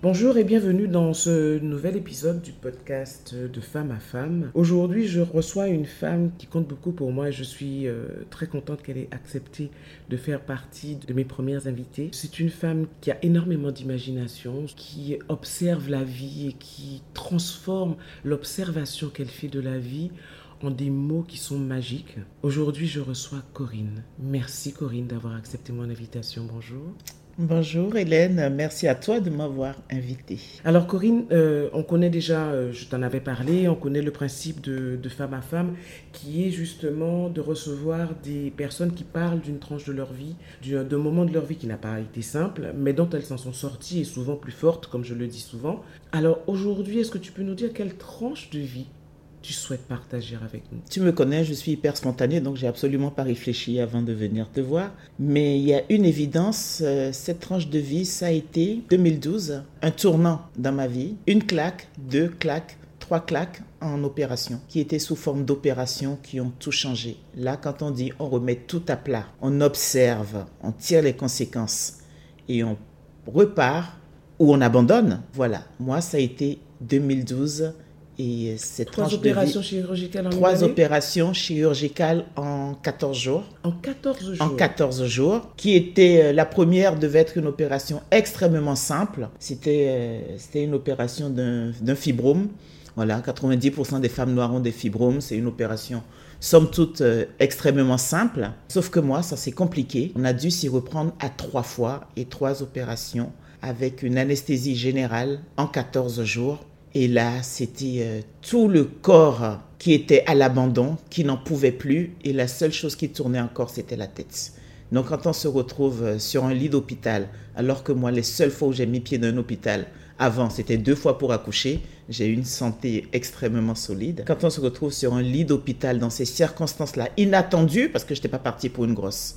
Bonjour et bienvenue dans ce nouvel épisode du podcast de femme à femme. Aujourd'hui, je reçois une femme qui compte beaucoup pour moi et je suis euh, très contente qu'elle ait accepté de faire partie de mes premières invitées. C'est une femme qui a énormément d'imagination, qui observe la vie et qui transforme l'observation qu'elle fait de la vie en des mots qui sont magiques. Aujourd'hui, je reçois Corinne. Merci Corinne d'avoir accepté mon invitation. Bonjour. Bonjour Hélène, merci à toi de m'avoir invitée. Alors Corinne, euh, on connaît déjà, euh, je t'en avais parlé, on connaît le principe de, femme à femme qui est justement de recevoir des personnes qui parlent d'une tranche de leur vie, d'un moment de leur vie qui n'a pas été simple, mais dont elles s'en sont sorties et souvent plus fortes, comme je le dis souvent. Alors aujourd'hui, est-ce que tu peux nous dire quelle tranche de vie tu souhaites partager avec nous Tu me connais, je suis hyper spontanée, donc j'ai absolument pas réfléchi avant de venir te voir. Mais il y a une évidence, euh, cette tranche de vie, ça a été 2012, un tournant dans ma vie, une claque, deux claques, trois claques en opération, qui étaient sous forme d'opérations qui ont tout changé. Là, quand on dit on remet tout à plat, on observe, on tire les conséquences et on repart ou on abandonne. Voilà, moi ça a été 2012 et cette trois opérations chirurgicales en Trois opérations chirurgicales en 14 jours. En 14 jours En 14 jours. Qui était, euh, la première devait être une opération extrêmement simple. C'était euh, c'était une opération d'un fibrome. Voilà, 90% des femmes noires ont des fibromes. C'est une opération, somme toute, euh, extrêmement simple. Sauf que moi, ça s'est compliqué. On a dû s'y reprendre à trois fois et trois opérations avec une anesthésie générale en 14 jours et là, c'était euh, tout le corps qui était à l'abandon, qui n'en pouvait plus, et la seule chose qui tournait encore, c'était la tête. Donc quand on se retrouve euh, sur un lit d'hôpital, alors que moi, les seules fois où j'ai mis pied dans un hôpital, avant, c'était deux fois pour accoucher, j'ai une santé extrêmement solide. Quand on se retrouve sur un lit d'hôpital dans ces circonstances-là, inattendues, parce que je n'étais pas partie pour une grosse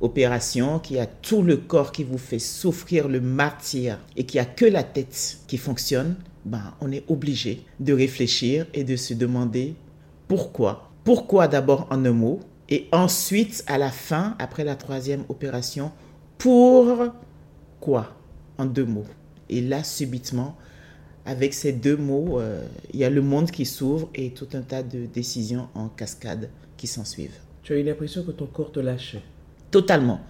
opération, qui a tout le corps qui vous fait souffrir le martyr et qui a que la tête qui fonctionne, ben, on est obligé de réfléchir et de se demander pourquoi. Pourquoi d'abord en un mot et ensuite à la fin, après la troisième opération, pour quoi en deux mots? Et là, subitement, avec ces deux mots, euh, il y a le monde qui s'ouvre et tout un tas de décisions en cascade qui s'en suivent. Tu as eu l'impression que ton corps te lâchait? Totalement.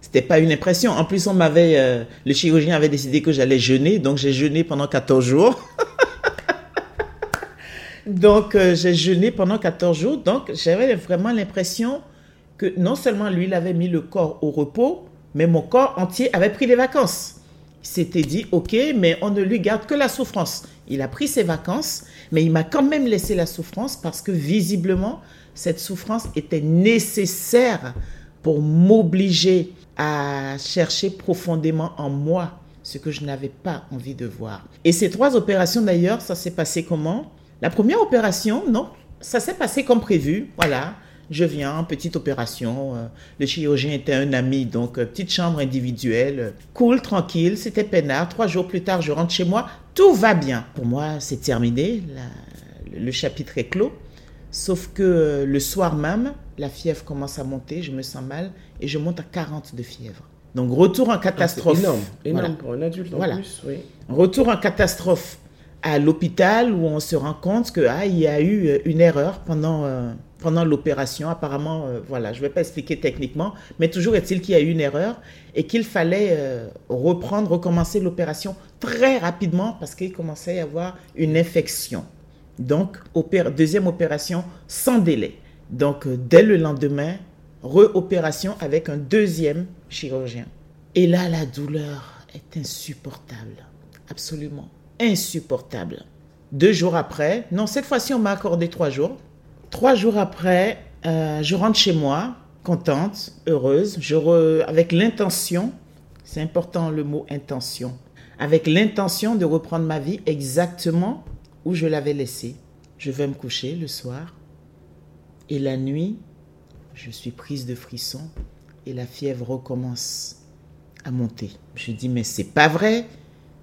C'était pas une impression. En plus, on m'avait, euh, le chirurgien avait décidé que j'allais jeûner, donc j'ai jeûné pendant 14 jours. donc euh, j'ai jeûné pendant 14 jours. Donc j'avais vraiment l'impression que non seulement lui, il avait mis le corps au repos, mais mon corps entier avait pris des vacances. Il s'était dit, ok, mais on ne lui garde que la souffrance. Il a pris ses vacances, mais il m'a quand même laissé la souffrance parce que visiblement, cette souffrance était nécessaire pour m'obliger à chercher profondément en moi ce que je n'avais pas envie de voir. Et ces trois opérations d'ailleurs, ça s'est passé comment? La première opération, non, ça s'est passé comme prévu. Voilà, je viens, petite opération. Euh, le chirurgien était un ami, donc euh, petite chambre individuelle, cool, tranquille, c'était peinard. Trois jours plus tard, je rentre chez moi, tout va bien. Pour moi, c'est terminé, le chapitre est clos. Sauf que euh, le soir même, la fièvre commence à monter, je me sens mal et je monte à 40 de fièvre. Donc retour en ah, catastrophe. énorme, énorme pour un adulte en plus. Oui. Retour en catastrophe à l'hôpital où on se rend compte que ah, il y a eu euh, une erreur pendant euh, pendant l'opération. Apparemment, voilà, je ne vais pas expliquer techniquement, mais toujours est-il qu'il y a eu une erreur et qu'il fallait reprendre, recommencer l'opération très rapidement parce qu'il commençait à y avoir une infection. Donc, deuxième opération sans délai. Donc, euh, dès le lendemain, re-opération avec un deuxième chirurgien. Et là, la douleur est insupportable. Absolument insupportable. Deux jours après, non, cette fois-ci, on m'a accordé trois jours. Trois jours après, euh, je rentre chez moi, contente, heureuse, avec l'intention, c'est important le mot intention, avec l'intention de reprendre ma vie exactement où je l'avais laissé. Je vais me coucher le soir et la nuit, je suis prise de frissons et la fièvre recommence à monter. Je dis mais c'est pas vrai,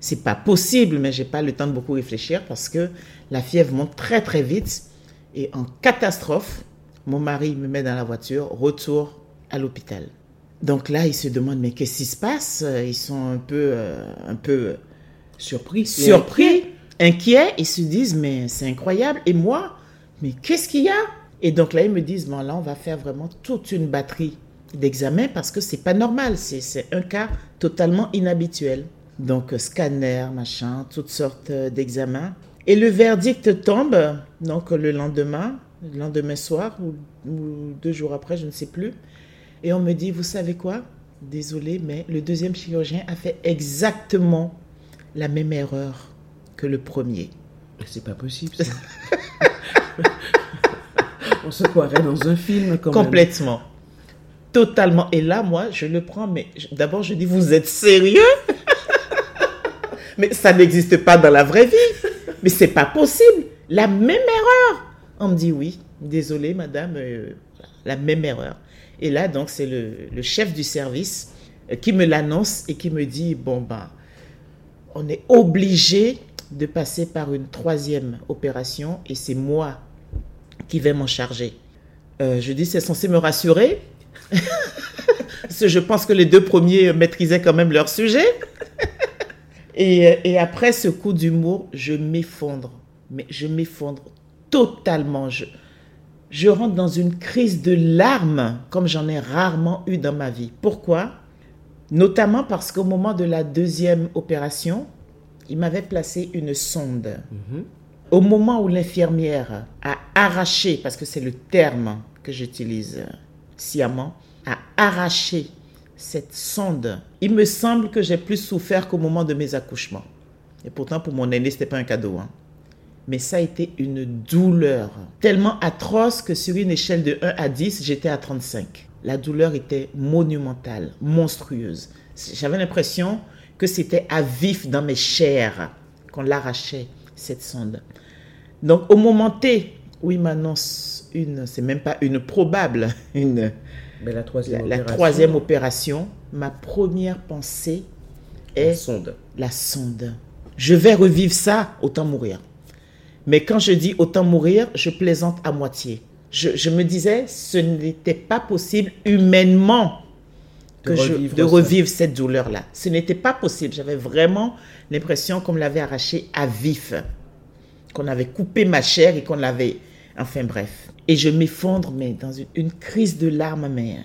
c'est pas possible, mais j'ai pas le temps de beaucoup réfléchir parce que la fièvre monte très très vite et en catastrophe, mon mari me met dans la voiture, retour à l'hôpital. Donc là, ils se demandent mais qu'est-ce qui se passe? Ils sont un peu euh, un peu Surpris. surpris, inquiets, ils se disent mais c'est incroyable et moi mais qu'est-ce qu'il y a? Et donc là ils me disent bon là on va faire vraiment toute une batterie d'examens parce que c'est pas normal, c'est un cas totalement inhabituel. Donc euh, scanner, machin, toutes sortes euh, d'examens. Et le verdict tombe donc le lendemain, le lendemain soir ou deux jours après, je ne sais plus. Et on me dit vous savez quoi? Désolé, mais le deuxième chirurgien a fait exactement la même erreur que le premier. C'est pas possible. ça. On se croirait dans un film quand même. Complètement. Totalement. Et là, moi, je le prends, mais d'abord, je dis, vous êtes sérieux? Mais ça n'existe pas dans la vraie vie. Mais c'est pas possible. La même erreur. On me dit, oui, désolé, madame, euh, la même erreur. Et là, donc, c'est le, le chef du service euh, qui me l'annonce et qui me dit, bon, ben, on est obligé de passer par une troisième opération et c'est moi qui vais m'en charger. Euh, je dis, c'est censé me rassurer. Je pense que les deux premiers maîtrisaient quand même leur sujet. et, et après ce coup d'humour, je m'effondre. Mais je m'effondre totalement. Je, je rentre dans une crise de larmes comme j'en ai rarement eu dans ma vie. Pourquoi? Notamment parce qu'au moment de la deuxième opération, il m'avait placé une sonde. Au moment où l'infirmière a arraché, parce que c'est le terme que j'utilise sciemment, a arraché cette sonde, il me semble que j'ai plus souffert qu'au moment de mes accouchements. Et pourtant, pour mon aîné, ce n'était pas un cadeau. hein. Mais ça a été une douleur tellement atroce que sur une échelle de 1 à 10, j'étais à 35. La douleur était monumentale, monstrueuse. J'avais l'impression que c'était à vif dans mes chairs qu'on l'arrachait, cette sonde. Donc au moment T où il m'annonce une, c'est même pas une probable, une, Mais la la, troisième la opération, troisième opération, ma première pensée la est sonde. la sonde. Je vais revivre ça, autant mourir. Mais quand je dis autant mourir, je plaisante à moitié. Je, je me disais, ce n'était pas possible humainement De je- revivre ça. cette douleur-là. Ce n'était pas possible. J'avais vraiment l'impression qu'on me l'avait arraché à vif, qu'on avait coupé ma chair et qu'on l'avait... Enfin bref. Et je m'effondre, mais dans une, une crise de larmes, mais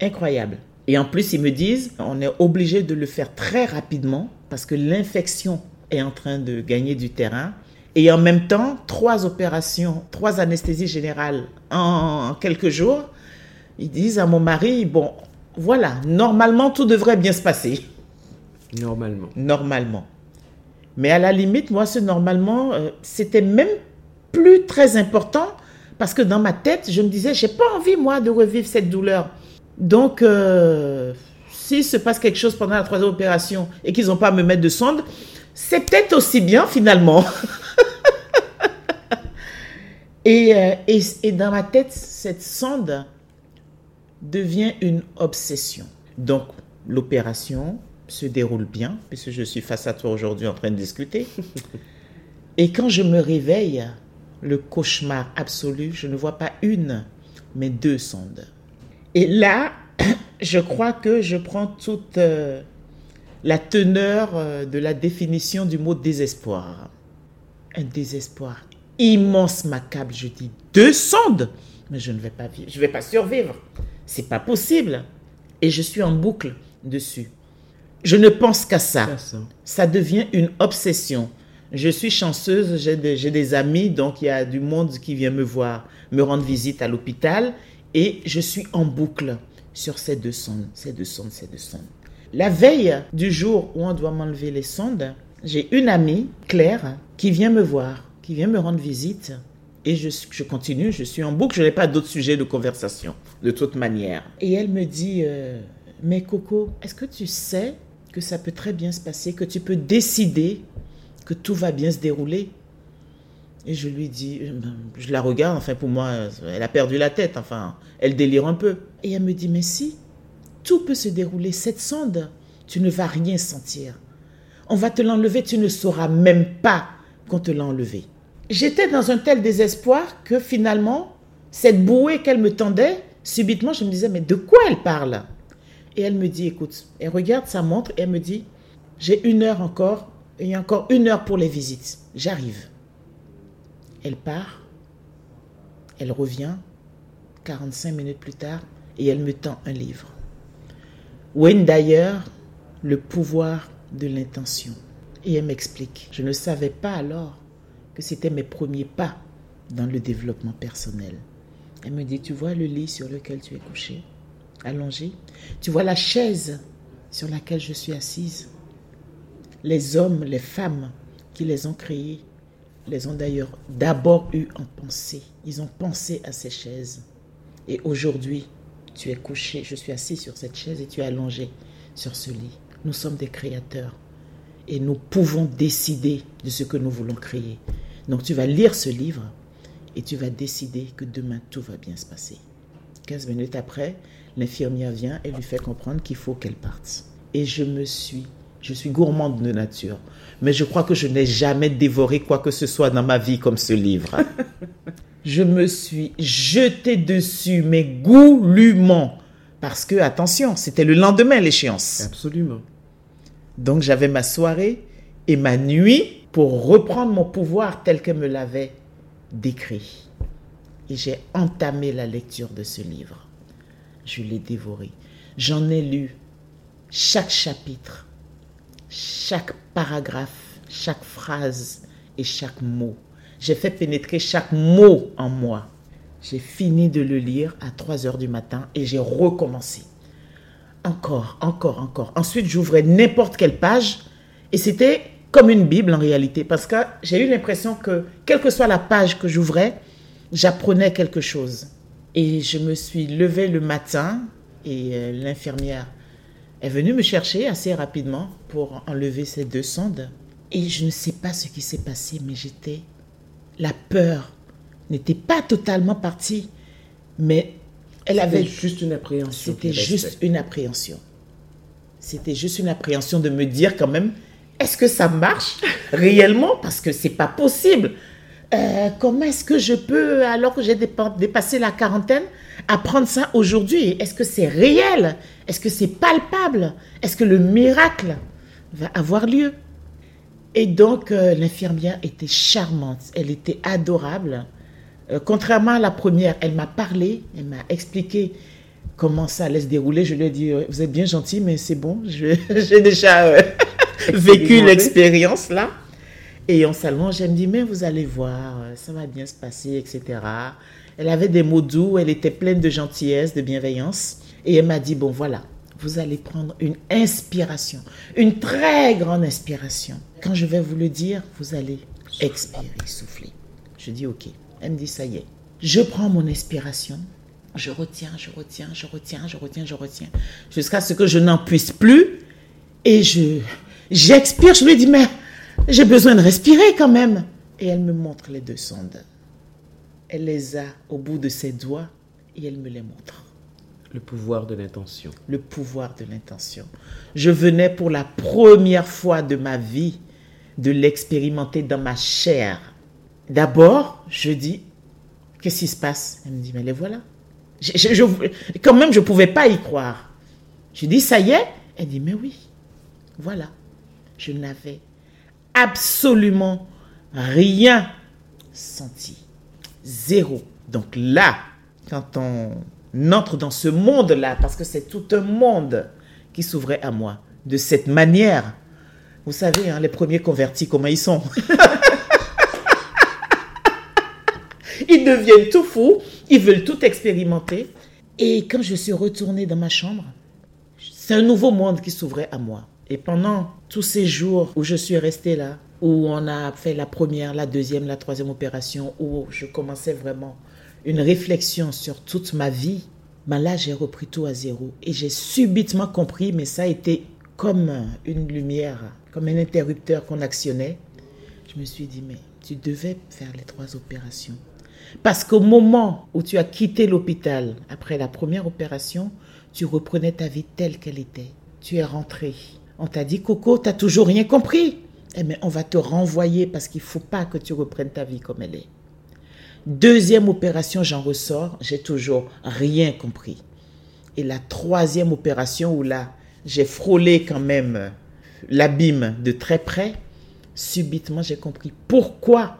incroyable. Et en plus, ils me disent, on est obligé de le faire très rapidement parce que l'infection est en train de gagner du terrain. Et en même temps, trois opérations, trois anesthésies générales en quelques jours. Ils disent à mon mari, bon, voilà, normalement, tout devrait bien se passer. Normalement. Normalement. Mais à la limite, moi, ce normalement, euh, c'était même plus très important parce que dans ma tête, je me disais, j'ai pas envie, moi, de revivre cette douleur. Donc, euh, s'il se passe quelque chose pendant la troisième opération et qu'ils n'ont pas à me mettre de sonde, c'est peut-être aussi bien finalement. et, euh, et, et dans ma tête, cette sonde devient une obsession. Donc, l'opération se déroule bien, puisque je suis face à toi aujourd'hui en train de discuter. Et quand je me réveille, le cauchemar absolu, je ne vois pas une, mais deux sondes. Et là, je crois que je prends toute euh, la teneur euh, de la définition du mot désespoir. Un désespoir immense, m'accable. Je dis deux sondes, mais je ne vais pas vivre, je ne vais pas survivre. C'est pas possible. Et je suis en boucle dessus. Je ne pense qu'à ça Ça, devient une obsession. Je suis chanceuse, j'ai des, j'ai des amis, donc il y a du monde qui vient me voir, me rendre visite à l'hôpital, et je suis en boucle sur ces deux sondes, ces deux sondes, ces deux sondes. La veille du jour où on doit m'enlever les sondes, j'ai une amie, Claire, qui vient me voir, qui vient me rendre visite, et je, je continue, je suis en boucle, je n'ai pas d'autres sujets de conversation, de toute manière. Et elle me dit, euh, mais Coco, est-ce que tu sais que ça peut très bien se passer, que tu peux décider que tout va bien se dérouler? Et je lui dis, je la regarde, enfin pour moi, elle a perdu la tête, enfin, elle délire un peu. Et elle me dit, mais si, tout peut se dérouler, cette sonde, tu ne vas rien sentir. On va te l'enlever, tu ne sauras même pas qu'on te l'a enlevé. J'étais dans un tel désespoir que finalement, cette bouée qu'elle me tendait, subitement, je me disais, mais de quoi elle parle? Et elle me dit, écoute, elle regarde sa montre et elle me dit, j'ai une heure encore, il y a encore une heure pour les visites. J'arrive. Elle part, elle revient 45 minutes plus tard et elle me tend un livre. Wayne d'ailleurs, le pouvoir de l'intention. Et elle m'explique, je ne savais pas alors que c'était mes premiers pas dans le développement personnel. Elle me dit, tu vois le lit sur lequel tu es couché, allongé Tu vois la chaise sur laquelle je suis assise Les hommes, les femmes qui les ont créés, les ont d'ailleurs d'abord eu en pensée. Ils ont pensé à ces chaises. Et aujourd'hui, tu es couché, je suis assis sur cette chaise et tu es allongé sur ce lit. Nous sommes des créateurs et nous pouvons décider de ce que nous voulons créer. Donc tu vas lire ce livre et tu vas décider que demain tout va bien se passer. 15 minutes après, l'infirmière vient et lui fait comprendre qu'il faut qu'elle parte. Et je me suis, je suis gourmande de nature, mais je crois que je n'ai jamais dévoré quoi que ce soit dans ma vie comme ce livre. je me suis jeté dessus, mais goulûment. Parce que, attention, c'était le lendemain l'échéance. Absolument. Donc j'avais ma soirée et ma nuit pour reprendre mon pouvoir tel qu'elle me l'avait décrit. Et j'ai entamé la lecture de ce livre. Je l'ai dévoré. J'en ai lu chaque chapitre, chaque paragraphe, chaque phrase et chaque mot. J'ai fait pénétrer chaque mot en moi. J'ai fini de le lire à 3 heures du matin et j'ai recommencé. Encore, encore, encore. Ensuite, j'ouvrais n'importe quelle page et c'était comme une Bible en réalité parce que j'ai eu l'impression que, quelle que soit la page que j'ouvrais, j'apprenais quelque chose. Et je me suis levée le matin et euh, l'infirmière est venue me chercher assez rapidement pour enlever ces deux sondes. Et je ne sais pas ce qui s'est passé, mais j'étais la peur n'était pas totalement partie, mais elle avait juste une appréhension. C'était juste une appréhension. C'était juste une appréhension de me dire quand même, est-ce que ça marche réellement? Parce que c'est pas possible. Euh, comment est-ce que je peux, alors que j'ai dépassé la quarantaine, apprendre ça aujourd'hui? Est-ce que c'est réel? Est-ce que c'est palpable? Est-ce que le miracle va avoir lieu? Et donc, euh, l'infirmière était charmante, elle était adorable. Euh, contrairement à la première, elle m'a parlé, elle m'a expliqué comment ça allait se dérouler. Je lui ai dit, euh, vous êtes bien gentil, mais c'est bon, j'ai déjà vécu l'expérience là. Et on s'allonge, elle me dit, mais vous allez voir, ça va bien se passer, etc. Elle avait des mots doux, elle était pleine de gentillesse, de bienveillance. Et elle m'a dit, bon voilà, vous allez prendre une inspiration, une très grande inspiration. Quand je vais vous le dire, vous allez expirer, souffler. Je dis OK. Elle me dit ça y est. Je prends mon inspiration. Je retiens, je retiens, je retiens, je retiens, je retiens. Jusqu'à ce que je n'en puisse plus. Et je j'expire. Je lui dis mais j'ai besoin de respirer quand même. Et elle me montre les deux sondes. Elle les a au bout de ses doigts et elle me les montre. Le pouvoir de l'intention. Le pouvoir de l'intention. Je venais pour la première fois de ma vie de l'expérimenter dans ma chair. D'abord, je dis, qu'est-ce qui se passe? Elle me dit, mais les voilà. Je, quand même, je ne pouvais pas y croire. Je dis, ça y est? Elle dit, mais oui, voilà. Je n'avais absolument rien senti. Zéro. Donc là, quand on entre dans ce monde-là, parce que c'est tout un monde qui s'ouvrait à moi. De cette manière, vous savez, hein, les premiers convertis, comment ils sont? Ils deviennent tout fous, ils veulent tout expérimenter. Et quand je suis retournée dans ma chambre, c'est un nouveau monde qui s'ouvrait à moi. Et pendant tous ces jours où je suis restée là, où on a fait la première, la deuxième, la troisième opération, où je commençais vraiment une réflexion sur toute ma vie, ben là, j'ai repris tout à zéro. Et j'ai subitement compris, mais ça a été comme une lumière, comme un interrupteur qu'on actionnait. Je me suis dit, mais tu devais faire les trois opérations. Parce qu'au moment où tu as quitté l'hôpital, après la première opération, tu reprenais ta vie telle qu'elle était. Tu es rentré. On t'a dit, Coco, tu n'as toujours rien compris. Eh bien, on va te renvoyer parce qu'il ne faut pas que tu reprennes ta vie comme elle est. Deuxième opération, j'en ressors, j'ai toujours rien compris. Et la troisième opération où là, j'ai frôlé quand même l'abîme de très près, subitement j'ai compris pourquoi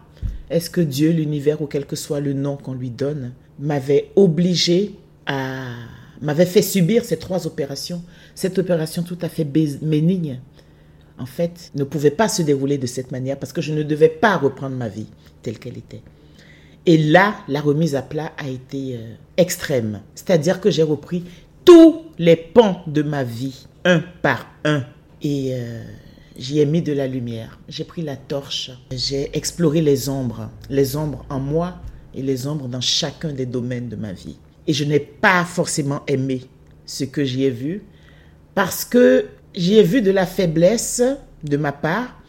est-ce que Dieu, l'univers ou quel que soit le nom qu'on lui donne, m'avait obligé à m'avait fait subir ces trois opérations? Cette opération tout à fait bénigne, en fait, ne pouvait pas se dérouler de cette manière parce que je ne devais pas reprendre ma vie telle qu'elle était. Et là, la remise à plat a été euh, extrême. C'est-à-dire que j'ai repris tous les pans de ma vie, un par un. Et euh, j'y ai mis de la lumière. J'ai pris la torche. J'ai exploré les ombres. Les ombres en moi et les ombres dans chacun des domaines de ma vie. Et je n'ai pas forcément aimé ce que j'y ai vu parce que j'y ai vu de la faiblesse de ma part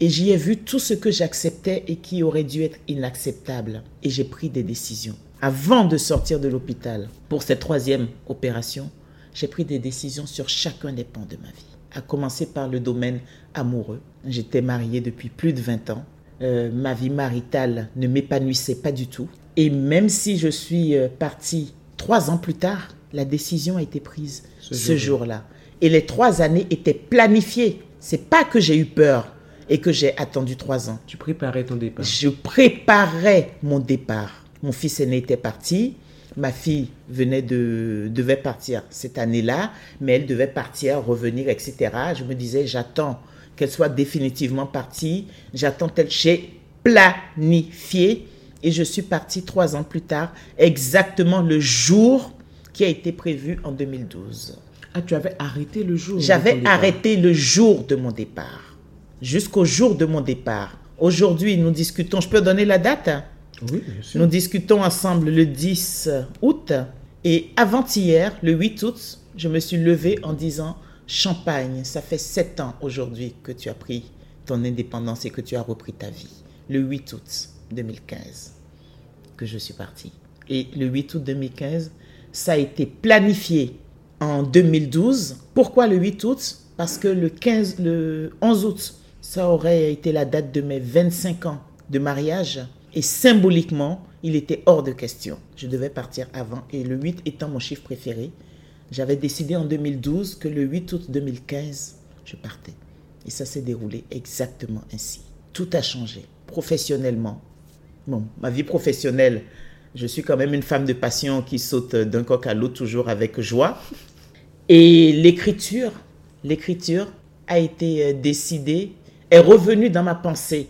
et j'y ai vu tout ce que j'acceptais et qui aurait dû être inacceptable. Et j'ai pris des décisions. Avant de sortir de l'hôpital pour cette troisième opération, j'ai pris des décisions sur chacun des pans de ma vie. À commencer par le domaine amoureux. J'étais mariée depuis plus de 20 ans. Euh, ma vie maritale ne m'épanouissait pas du tout. Et même si je suis euh, partie trois ans plus tard, la décision a été prise ce, jour-là. et les trois années étaient planifiées. C'est pas que j'ai eu peur et que j'ai attendu trois ans. Tu préparais ton départ. Je préparais mon départ. Mon fils aîné était parti. Ma fille venait de, devait partir cette année-là, mais elle devait partir, revenir, etc. Je me disais, j'attends qu'elle soit définitivement partie. J'attends tel. J'ai planifié et je suis partie trois ans plus tard, exactement le jour qui a été prévu en 2012. Ah, tu avais arrêté le jour J'avais arrêté le jour de mon départ, jusqu'au jour de mon départ. Aujourd'hui, nous discutons, je peux donner la date? Oui, bien sûr. Nous discutons ensemble le 10 août et avant-hier, le 8 août, je me suis levée en disant Champagne, ça fait sept ans aujourd'hui que tu as pris ton indépendance et que tu as repris ta vie. Le 8 août 2015 que je suis partie. Et le 8 août 2015, ça a été planifié en 2012. Pourquoi le 8 août? Parce que le, 15, le 11 août, ça aurait été la date de mes 25 ans de mariage. Et symboliquement, il était hors de question. Je devais partir avant. Et le 8 étant mon chiffre préféré, j'avais décidé en 2012 que le 8 août 2015, je partais. Et ça s'est déroulé exactement ainsi. Tout a changé professionnellement, bon, ma vie professionnelle, je suis quand même une femme de passion qui saute d'un coq à l'autre toujours avec joie. Et l'écriture, l'écriture a été euh, décidée, est revenue dans ma pensée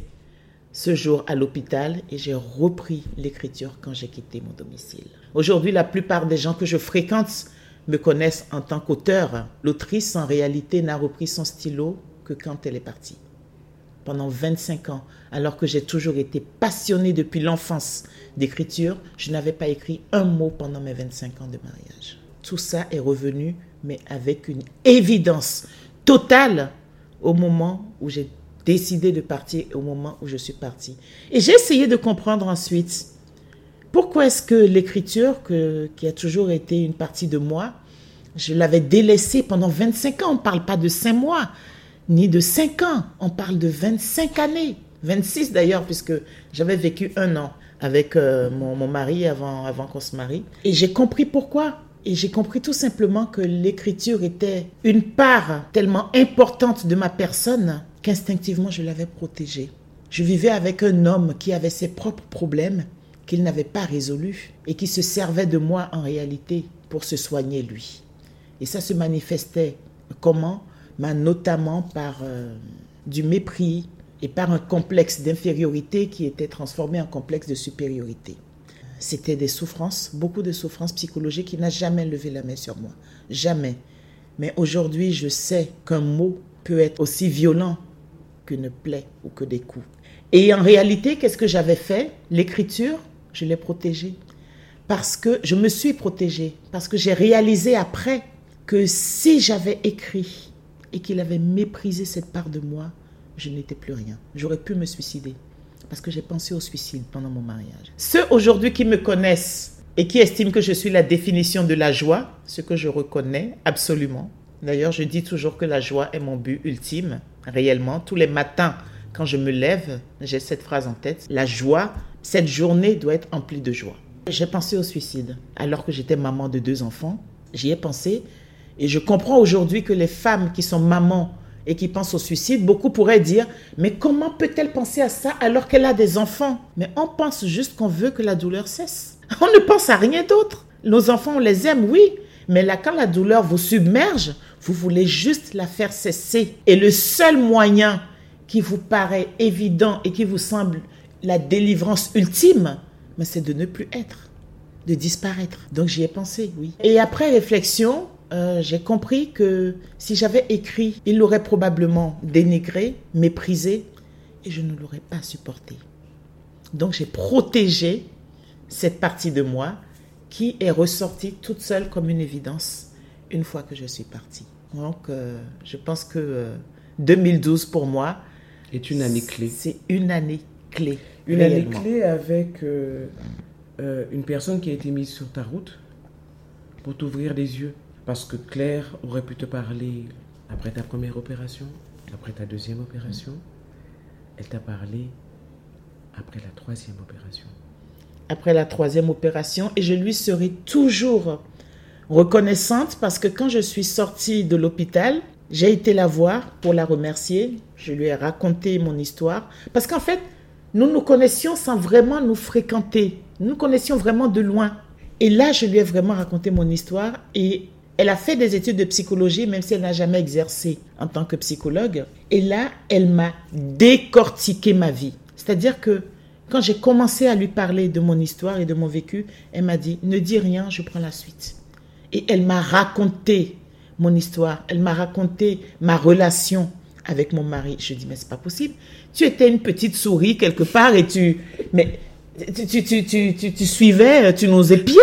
ce jour à l'hôpital et j'ai repris l'écriture quand j'ai quitté mon domicile. Aujourd'hui, la plupart des gens que je fréquente me connaissent en tant qu'auteur. L'autrice, en réalité, n'a repris son stylo que quand elle est partie pendant 25 ans, alors que j'ai toujours été passionnée depuis l'enfance d'écriture, je n'avais pas écrit un mot pendant mes 25 ans de mariage. Tout ça est revenu, mais avec une évidence totale au moment où j'ai décidé de partir au moment où je suis partie. Et j'ai essayé de comprendre ensuite pourquoi est-ce que l'écriture, qui a toujours été une partie de moi, je l'avais délaissée pendant 25 ans. On ne parle pas de 5 mois ni de 5 ans, on parle de 25 années, 26 d'ailleurs, puisque j'avais vécu un an avec euh, mon, mari avant qu'on se marie. Et j'ai compris pourquoi. Et j'ai compris tout simplement que l'écriture était une part tellement importante de ma personne qu'instinctivement je l'avais protégée. Je vivais avec un homme qui avait ses propres problèmes qu'il n'avait pas résolus et qui se servait de moi en réalité pour se soigner lui. Et ça se manifestait comment? Notamment par euh, du mépris et par un complexe d'infériorité qui était transformé en complexe de supériorité. C'était des souffrances, beaucoup de souffrances psychologiques. Il n'a jamais levé la main sur moi. Jamais. Mais aujourd'hui, je sais qu'un mot peut être aussi violent qu'une plaie ou que des coups. Et en réalité, qu'est-ce que j'avais fait? L'écriture, je l'ai protégée. Parce que je me suis protégée. Parce que j'ai réalisé après que si j'avais écrit et qu'il avait méprisé cette part de moi, je n'étais plus rien. J'aurais pu me suicider. parce que j'ai pensé au suicide pendant mon mariage. Ceux aujourd'hui qui me connaissent et qui estiment que je suis la définition de la joie, ce que je reconnais absolument. D'ailleurs, je dis toujours que la joie est mon but ultime, réellement. Tous les matins, quand je me lève, j'ai cette phrase en tête. La joie, cette journée doit être emplie de joie. J'ai pensé au suicide. Alors que j'étais maman de deux enfants, j'y ai pensé. Et je comprends aujourd'hui que les femmes qui sont mamans et qui pensent au suicide, beaucoup pourraient dire, mais comment peut-elle penser à ça alors qu'elle a des enfants? Mais on pense juste qu'on veut que la douleur cesse. On ne pense à rien d'autre. Nos enfants, on les aime, oui, mais là, quand la douleur vous submerge, vous voulez juste la faire cesser. Et le seul moyen qui vous paraît évident et qui vous semble la délivrance ultime, mais c'est de ne plus être, de disparaître. Donc j'y ai pensé, oui. Et après réflexion, euh, j'ai compris que si j'avais écrit, il l'aurait probablement dénigré, méprisé, et je ne l'aurais pas supporté. Donc j'ai protégé cette partie de moi qui est ressortie toute seule comme une évidence une fois que je suis partie. Donc euh, je pense que 2012 euh, pour moi est une année clé. C'est une année clé. Une année clé avec une personne qui a été mise sur ta route pour t'ouvrir les yeux. Parce que Claire aurait pu te parler après ta première opération, après ta deuxième opération. Elle t'a parlé après la troisième opération. Après la troisième opération. Et je lui serai toujours reconnaissante parce que quand je suis sortie de l'hôpital, j'ai été la voir pour la remercier. Je lui ai raconté mon histoire. Parce qu'en fait, nous nous connaissions sans vraiment nous fréquenter. Nous nous connaissions vraiment de loin. Et là, je lui ai vraiment raconté mon histoire et elle a fait des études de psychologie, même si elle n'a jamais exercé en tant que psychologue. Et là, elle m'a décortiqué ma vie. C'est-à-dire que quand j'ai commencé à lui parler de mon histoire et de mon vécu, elle m'a dit, ne dis rien, je prends la suite. Et elle m'a raconté mon histoire, elle m'a raconté ma relation avec mon mari. Je dis, mais c'est pas possible. Tu étais une petite souris quelque part et tu... Mais tu, tu, tu, tu, suivais, tu nous épiais.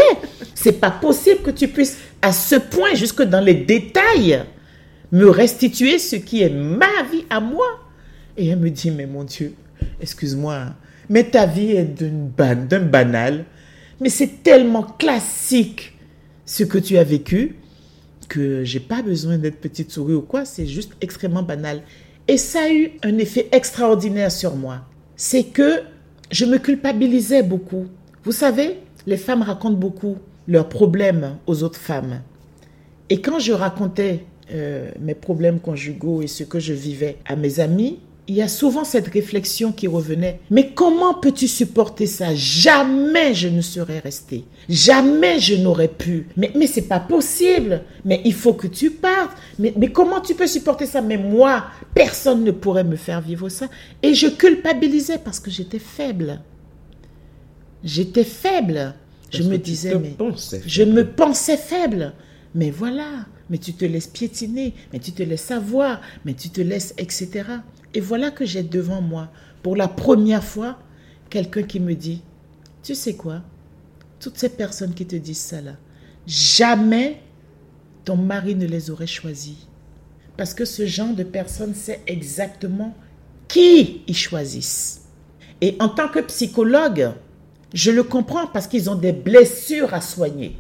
C'est pas possible que tu puisses, à ce point, jusque dans les détails, me restituer ce qui est ma vie à moi. Et elle me dit, mais mon Dieu, excuse-moi, mais ta vie est d'un banal. Mais c'est tellement classique ce que tu as vécu que j'ai pas besoin d'être petite souris ou quoi, c'est juste extrêmement banal. Et ça a eu un effet extraordinaire sur moi. C'est que je me culpabilisais beaucoup. Vous savez, les femmes racontent beaucoup leurs problèmes aux autres femmes. Et quand je racontais euh, mes problèmes conjugaux et ce que je vivais à mes amis, il y a souvent cette réflexion qui revenait. Mais comment peux-tu supporter ça? Jamais je ne serais restée. Jamais je n'aurais pu. Mais, mais c'est pas possible. Mais il faut que tu partes. Mais, mais comment tu peux supporter ça? Mais moi, personne ne pourrait me faire vivre ça. Et je culpabilisais parce que j'étais faible. J'étais faible. je me disais, mais je me pensais faible. Mais voilà, mais tu te laisses piétiner, mais tu te laisses savoir, mais tu te laisses, etc. Et voilà que j'ai devant moi, pour la première fois, quelqu'un qui me dit, tu sais quoi, toutes ces personnes qui te disent ça là, jamais ton mari ne les aurait choisies. Parce que ce genre de personnes sait exactement qui ils choisissent. Et en tant que psychologue, je le comprends parce qu'ils ont des blessures à soigner.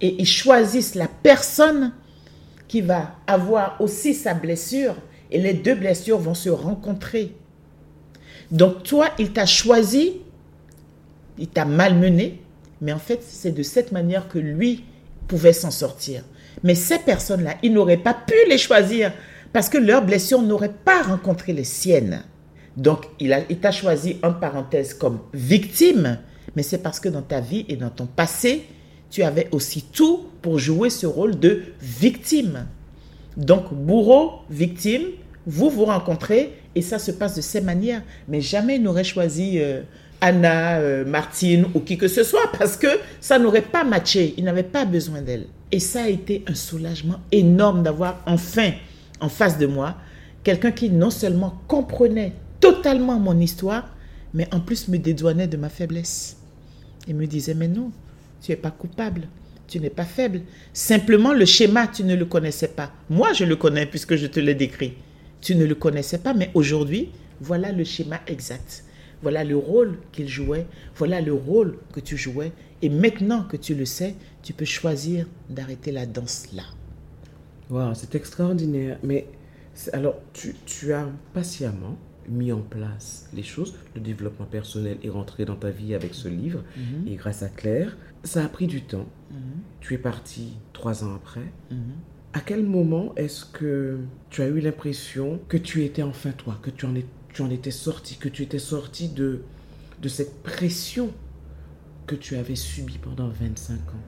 Et ils choisissent la personne qui va avoir aussi sa blessure et les deux blessures vont se rencontrer. Donc toi, il t'a choisi, il t'a malmené, mais en fait, c'est de cette manière que lui pouvait s'en sortir. Mais ces personnes-là, il n'aurait pas pu les choisir parce que leurs blessures n'auraient pas rencontré les siennes. Donc, il t'a choisi, en parenthèse, comme victime, mais c'est parce que dans ta vie et dans ton passé, tu avais aussi tout pour jouer ce rôle de victime. Donc, bourreau, victime, vous vous rencontrez et ça se passe de ces manières. Mais jamais il n'aurait choisi euh, Anna, euh, Martine ou qui que ce soit parce que ça n'aurait pas matché. Il n'avait pas besoin d'elle. Et ça a été un soulagement énorme d'avoir enfin en face de moi quelqu'un qui non seulement comprenait totalement mon histoire, mais en plus me dédouanait de ma faiblesse. Il me disait, mais non, tu n'es pas coupable tu n'es pas faible. Simplement, le schéma, tu ne le connaissais pas. Moi, je le connais puisque je te l'ai décrit. Tu ne le connaissais pas, mais aujourd'hui, voilà le schéma exact. voilà le rôle qu'il jouait, voilà le rôle que tu jouais. Et maintenant que tu le sais, tu peux choisir d'arrêter la danse là. Waouh, c'est extraordinaire. Mais alors, tu, tu, as patiemment mis en place les choses. Le développement personnel est rentré dans ta vie avec ce livre Mhm. et grâce à Claire. Ça a pris du temps. Mhm. Tu es parti trois ans après. Mhm. À quel moment est-ce que tu as eu l'impression que tu étais enfin toi, que tu en, étais sorti, que tu étais sorti de, de cette pression que tu avais subie pendant 25 ans?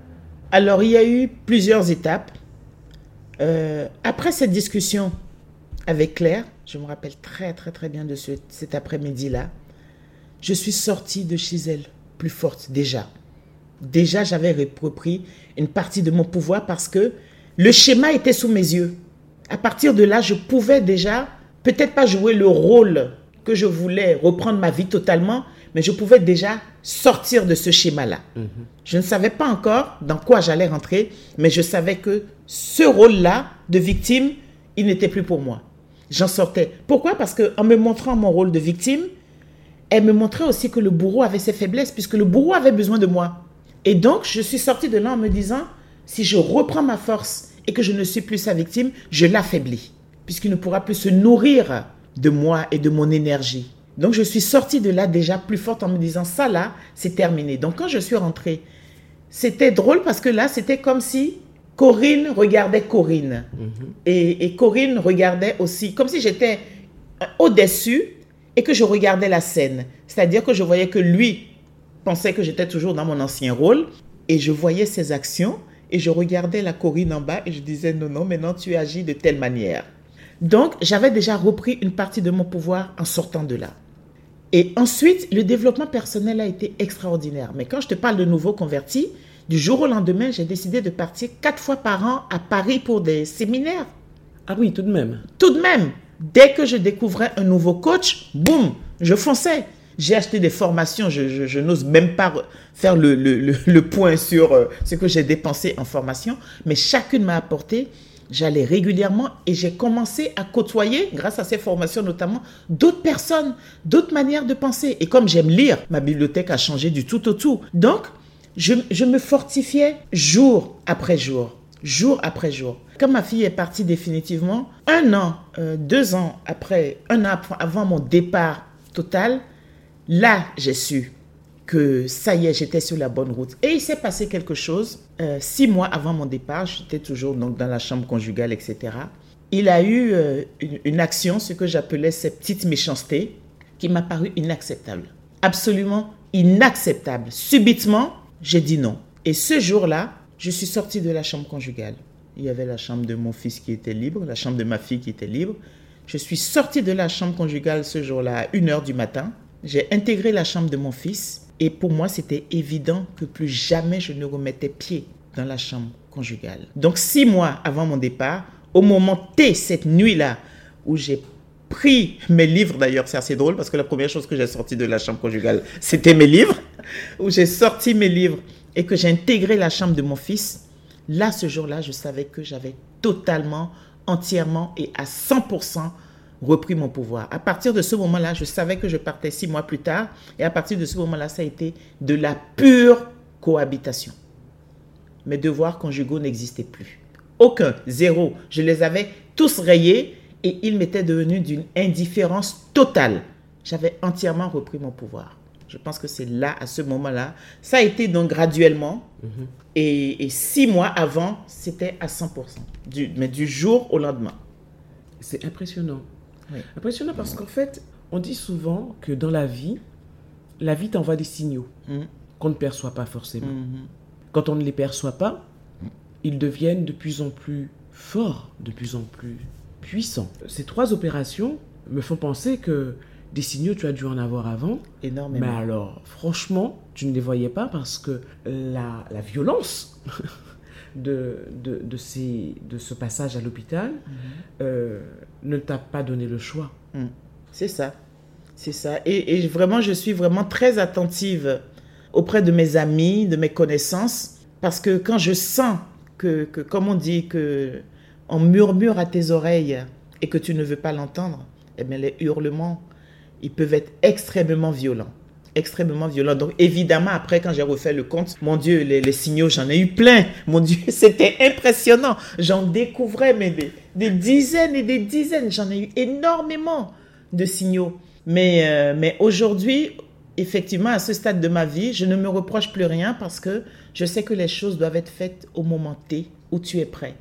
Alors, il y a eu plusieurs étapes. Euh, après cette discussion avec Claire, je me rappelle très très très bien de ce- cet après-midi-là, je suis sortie de chez elle plus forte déjà. Déjà, j'avais repris une partie de mon pouvoir parce que le schéma était sous mes yeux. À partir de là, je pouvais déjà, peut-être pas jouer le rôle que je voulais, reprendre ma vie totalement, mais je pouvais déjà sortir de ce schéma-là. Je ne savais pas encore dans quoi j'allais rentrer, mais je savais que ce rôle-là de victime, il n'était plus pour moi. J'en sortais. Pourquoi? Parce qu'en me montrant mon rôle de victime, elle me montrait aussi que le bourreau avait ses faiblesses, puisque le bourreau avait besoin de moi. Et donc, je suis sortie de là en me disant, si je reprends ma force et que je ne suis plus sa victime, je l'affaiblis, puisqu'il ne pourra plus se nourrir de moi et de mon énergie. Donc, je suis sortie de là déjà plus forte en me disant, ça là, c'est terminé. Donc, quand je suis rentrée, c'était drôle parce que là, c'était comme si Corinne regardait Corinne. Et, et Corinne regardait aussi, comme si j'étais au-dessus et que je regardais la scène. C'est-à-dire que je voyais que lui pensait que j'étais toujours dans mon ancien rôle et je voyais ses actions et je regardais la Corinne en bas et je disais non, non, maintenant tu agis de telle manière. Donc, j'avais déjà repris une partie de mon pouvoir en sortant de là. Et ensuite, le développement personnel a été extraordinaire. Mais quand je te parle de nouveau converti, du jour au lendemain, j'ai décidé de partir quatre fois par an à Paris pour des séminaires. Ah oui, tout de même. Tout de même, dès que je découvrais un nouveau coach, boum, je fonçais. J'ai acheté des formations, je, n'ose même pas re- faire le, le- le- le point sur euh, ce que j'ai dépensé en formation, mais chacune m'a apporté. J'allais régulièrement et j'ai commencé à côtoyer, grâce à ces formations notamment, d'autres personnes, d'autres manières de penser. Et comme j'aime lire, ma bibliothèque a changé du tout au tout. Donc, je, je me fortifiais jour après jour, jour après jour. Quand ma fille est partie définitivement, un an, euh, deux ans après, un an avant mon départ total, là, j'ai su que ça y est, j'étais sur la bonne route. Et il s'est passé quelque chose. euh, six mois avant mon départ, j'étais toujours donc dans la chambre conjugale, etc. Il a eu euh, une, une action, ce que j'appelais ces petites méchancetés, qui m'a paru inacceptable. Absolument inacceptable. Subitement, j'ai dit non. Et ce jour-là, je suis sortie de la chambre conjugale. Il y avait la chambre de mon fils qui était libre, la chambre de ma fille qui était libre. Je suis sortie de la chambre conjugale ce jour-là à 1h du matin. J'ai intégré la chambre de mon fils et pour moi, c'était évident que plus jamais je ne remettais pied dans la chambre conjugale. Donc, six mois avant mon départ, au moment T, cette nuit-là, où j'ai pris mes livres, d'ailleurs, c'est assez drôle parce que la première chose que j'ai sortie de la chambre conjugale, c'était mes livres, où j'ai sorti mes livres et que j'ai intégré la chambre de mon fils, là, ce jour-là, je savais que j'avais totalement, entièrement et à 100% repris mon pouvoir. À partir de ce moment-là, je savais que je partais six mois plus tard. Et à partir de ce moment-là, ça a été de la pure cohabitation. Mes devoirs conjugaux n'existaient plus. Aucun, zéro. Je les avais tous rayés et ils m'étaient devenus d'une indifférence totale. J'avais entièrement repris mon pouvoir. Je pense que c'est là, à ce moment-là. Ça a été donc graduellement. Et, et six mois avant, c'était à 100%. Du, mais du jour au lendemain. C'est impressionnant. Oui. Impressionnant parce qu'en fait, on dit souvent que dans la vie, la vie t'envoie des signaux Mhm. qu'on ne perçoit pas forcément. Mhm. Quand on ne les perçoit pas, ils deviennent de plus en plus forts, de plus en plus puissants. Ces trois opérations me font penser que des signaux, tu as dû en avoir avant. Énormément. Mais alors, franchement, tu ne les voyais pas parce que la, la violence de, de, de, ces, de ce passage à l'hôpital euh, ne t'a pas donné le choix. Mm. C'est ça. C'est ça. Et, et vraiment, je suis vraiment très attentive auprès de mes amis, de mes connaissances, parce que quand je sens que, que comme on dit, que on murmure à tes oreilles et que tu ne veux pas l'entendre, eh bien, les hurlements, ils peuvent être extrêmement violents extrêmement violents. Donc évidemment, après, quand j'ai refait le compte, mon Dieu, les, signaux, j'en ai eu plein. Mon Dieu, c'était impressionnant. J'en découvrais mais des, des, dizaines et des dizaines. J'en ai eu énormément de signaux. Mais, euh, mais aujourd'hui, effectivement, à ce stade de ma vie, je ne me reproche plus rien parce que je sais que les choses doivent être faites au moment T où tu es prêt.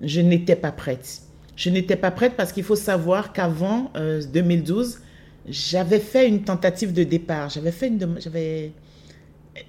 Je n'étais pas prête. Je n'étais pas prête parce qu'il faut savoir qu'avant 2012, euh, j'avais fait une tentative de départ. J'avais fait une j'avais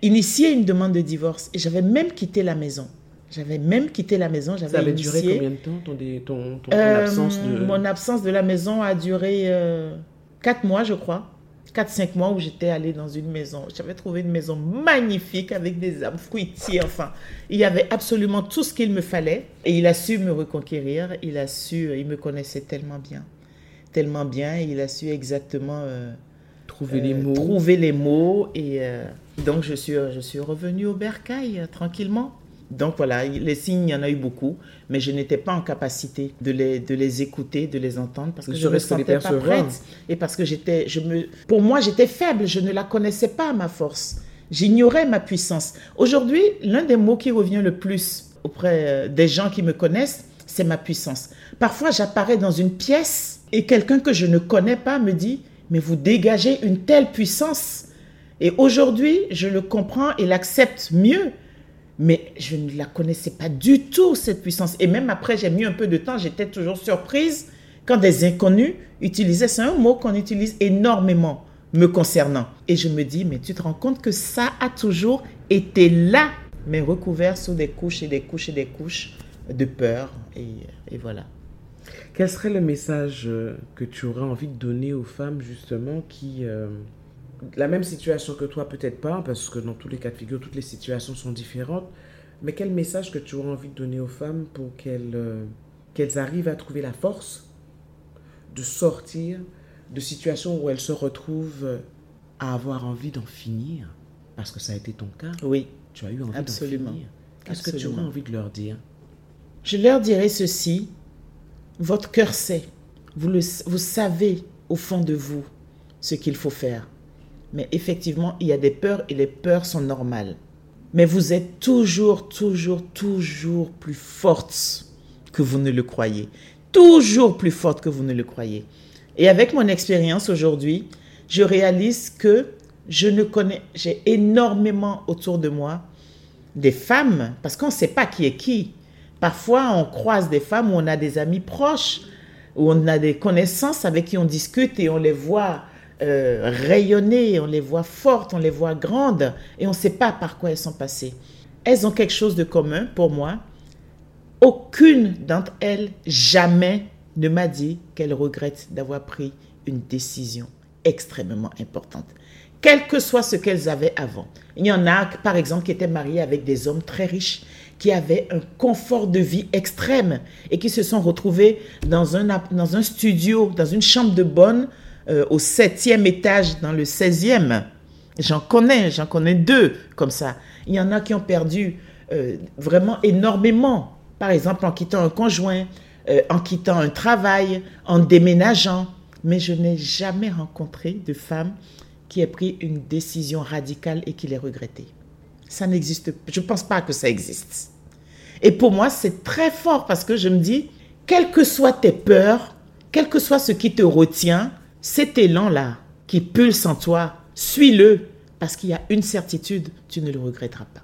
initié une demande de divorce et j'avais même quitté la maison. J'avais même quitté la maison. Ça avait duré combien de temps ton, ton, ton, euh, absence de... Mon absence de la maison a duré euh, 4 mois, je crois. 4-5 mois où j'étais allée dans une maison. J'avais trouvé une maison magnifique avec des arbres fruitiers. Enfin, il y avait absolument tout ce qu'il me fallait. Et il a su me reconquérir. Il a su, il me connaissait tellement bien tellement bien. Il a su exactement euh, trouver les euh, mots. Trouver les mots. Et euh, donc, je suis, je suis revenue au bercail tranquillement. Donc voilà, les signes, il y en a eu beaucoup, mais je n'étais pas en capacité de les, de les écouter, de les entendre, parce que je ne me sentais pas prête. Et parce que j'étais, je me, pour moi, j'étais faible, je ne la connaissais pas, ma force. J'ignorais ma puissance. Aujourd'hui, l'un des mots qui revient le plus auprès des gens qui me connaissent, c'est ma puissance. Parfois, j'apparais dans une pièce et quelqu'un que je ne connais pas me dit, mais vous dégagez une telle puissance. Et aujourd'hui, je le comprends et l'accepte mieux. Mais je ne la connaissais pas du tout, cette puissance. Et même après, j'ai mis un peu de temps, j'étais toujours surprise quand des inconnus utilisaient, c'est un mot qu'on utilise énormément me concernant. Et je me dis, mais tu te rends compte que ça a toujours été là, mais recouvert sous des couches et des couches et des couches de peur. Et, et voilà. Quel serait le message euh, que tu aurais envie de donner aux femmes justement qui... Euh, la même situation que toi, peut-être pas, parce que dans tous les cas de figure, toutes les situations sont différentes. Mais quel message que tu aurais envie de donner aux femmes pour qu'elles euh, qu'elles arrivent à trouver la force de sortir de situations où elles se retrouvent à avoir envie d'en finir? Parce que ça a été ton cas. Oui. Tu as eu envie d'en finir. Qu'est-ce que tu aurais envie de leur dire? Je leur dirais ceci votre cœur sait. Vous, le, vous savez au fond de vous ce qu'il faut faire. Mais effectivement, il y a des peurs et les peurs sont normales. Mais vous êtes toujours, toujours, toujours plus forte que vous ne le croyez. Toujours plus forte que vous ne le croyez. Et avec mon expérience aujourd'hui, je réalise que je ne connais, j'ai énormément autour de moi des femmes, parce qu'on ne sait pas qui est qui. Parfois, on croise des femmes où on a des amis proches, où on a des connaissances avec qui on discute et on les voit euh, rayonner, on les voit fortes, on les voit grandes et on ne sait pas par quoi elles sont passées. Elles ont quelque chose de commun pour moi. Aucune d'entre elles jamais ne m'a dit qu'elle regrette d'avoir pris une décision extrêmement importante, quel que soit ce qu'elles avaient avant. Il y en a, par exemple, qui étaient mariées avec des hommes très riches qui avaient un confort de vie extrême et qui se sont retrouvés dans un, studio, dans une chambre de bonne euh, au septième étage, dans le 16e. J'en connais, j'en connais deux comme ça. Il y en a qui ont perdu euh, vraiment énormément. Par exemple, en quittant un conjoint, euh, en quittant un travail, en déménageant. Mais je n'ai jamais rencontré de femme qui ait pris une décision radicale et qui l'ait regrettée. Ça n'existe. Je ne pense pas que ça existe. Et pour moi, c'est très fort parce que je me dis, quelles que soient tes peurs, quel que soit ce qui te retient, cet élan-là qui pulse en toi, suis-le parce qu'il y a une certitude, tu ne le regretteras pas.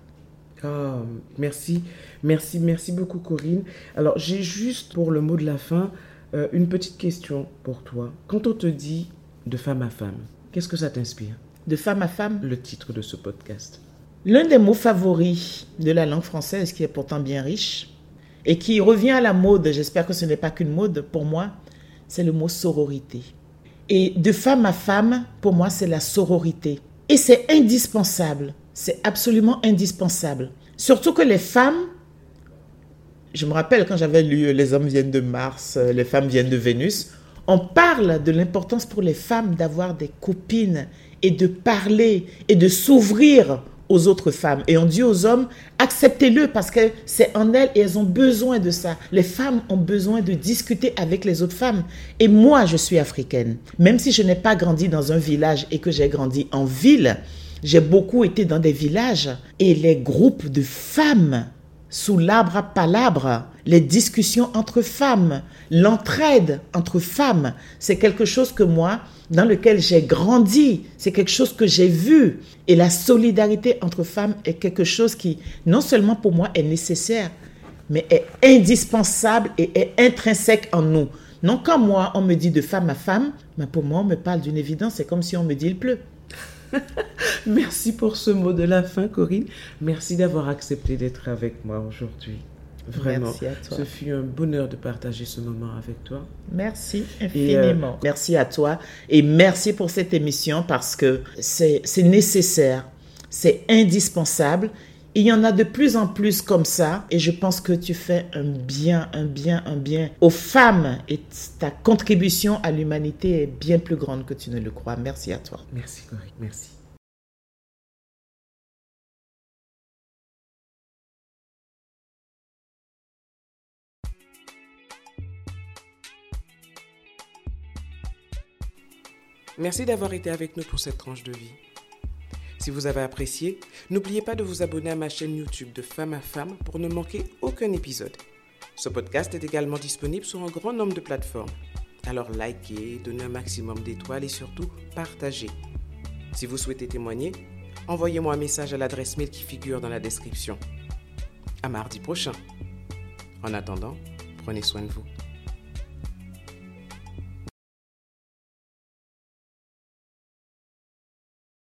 Oh, merci, merci, merci beaucoup Corinne. Alors j'ai juste pour le mot de la fin euh, une petite question pour toi. Quand on te dit de femme à femme, qu'est-ce que ça t'inspire? De femme à femme Le titre de ce podcast. L'un des mots favoris de la langue française, qui est pourtant bien riche, et qui revient à la mode, j'espère que ce n'est pas qu'une mode pour moi, c'est le mot sororité. Et de femme à femme, pour moi, c'est la sororité. Et c'est indispensable, c'est absolument indispensable. Surtout que les femmes, je me rappelle quand j'avais lu Les hommes viennent de Mars, les femmes viennent de Vénus, on parle de l'importance pour les femmes d'avoir des copines et de parler et de s'ouvrir aux autres femmes. Et on dit aux hommes, acceptez-le parce que c'est en elles et elles ont besoin de ça. Les femmes ont besoin de discuter avec les autres femmes. Et moi, je suis africaine. Même si je n'ai pas grandi dans un village et que j'ai grandi en ville, j'ai beaucoup été dans des villages et les groupes de femmes sous l'arbre à palabres, les discussions entre femmes, l'entraide entre femmes, c'est quelque chose que moi, dans lequel j'ai grandi, c'est quelque chose que j'ai vu. Et la solidarité entre femmes est quelque chose qui, non seulement pour moi, est nécessaire, mais est indispensable et est intrinsèque en nous. Non, quand moi, on me dit de femme à femme, mais pour moi, on me parle d'une évidence, c'est comme si on me dit il pleut. Merci pour ce mot de la fin, Corinne. Merci d'avoir accepté d'être avec moi aujourd'hui. Vraiment, Merci à toi. ce fut un bonheur de partager ce moment avec toi. Merci Et, infiniment. euh, Merci à toi et merci pour cette émission parce que c'est c'est nécessaire, c'est indispensable. Il y en a de plus en plus comme ça et je pense que tu fais un bien, un bien, un bien aux femmes et ta contribution à l'humanité est bien plus grande que tu ne le crois. Merci à toi. Merci, Corinne. Merci. Merci d'avoir été avec nous pour cette tranche de vie. Si vous avez apprécié, n'oubliez pas de vous abonner à ma chaîne YouTube de Femme à Femme pour ne manquer aucun épisode. Ce podcast est également disponible sur un grand nombre de plateformes. Alors likez, donnez un maximum d'étoiles et surtout partagez. Si vous souhaitez témoigner, envoyez-moi un message à l'adresse mail qui figure dans la description. À mardi prochain. En attendant, prenez soin de vous.